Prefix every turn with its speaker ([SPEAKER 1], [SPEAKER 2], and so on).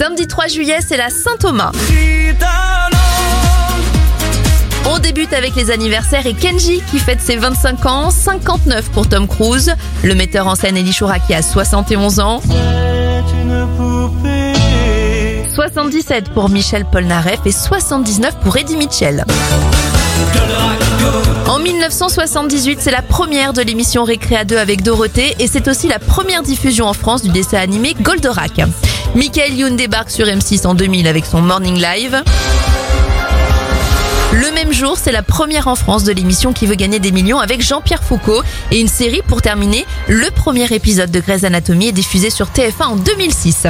[SPEAKER 1] Samedi 3 juillet, c'est la Saint-Thomas. On débute avec les anniversaires et Kenji qui fête ses 25 ans, 59 pour Tom Cruise, le metteur en scène Elie qui a 71 ans. 77 pour Michel Polnareff et 79 pour Eddie Mitchell. En 1978, c'est la première de l'émission Récréa 2 avec Dorothée et c'est aussi la première diffusion en France du dessin animé Goldorak. Michael Youn débarque sur M6 en 2000 avec son Morning Live. Le même jour, c'est la première en France de l'émission qui veut gagner des millions avec Jean-Pierre Foucault et une série pour terminer. Le premier épisode de Grey's Anatomy est diffusé sur TF1 en 2006.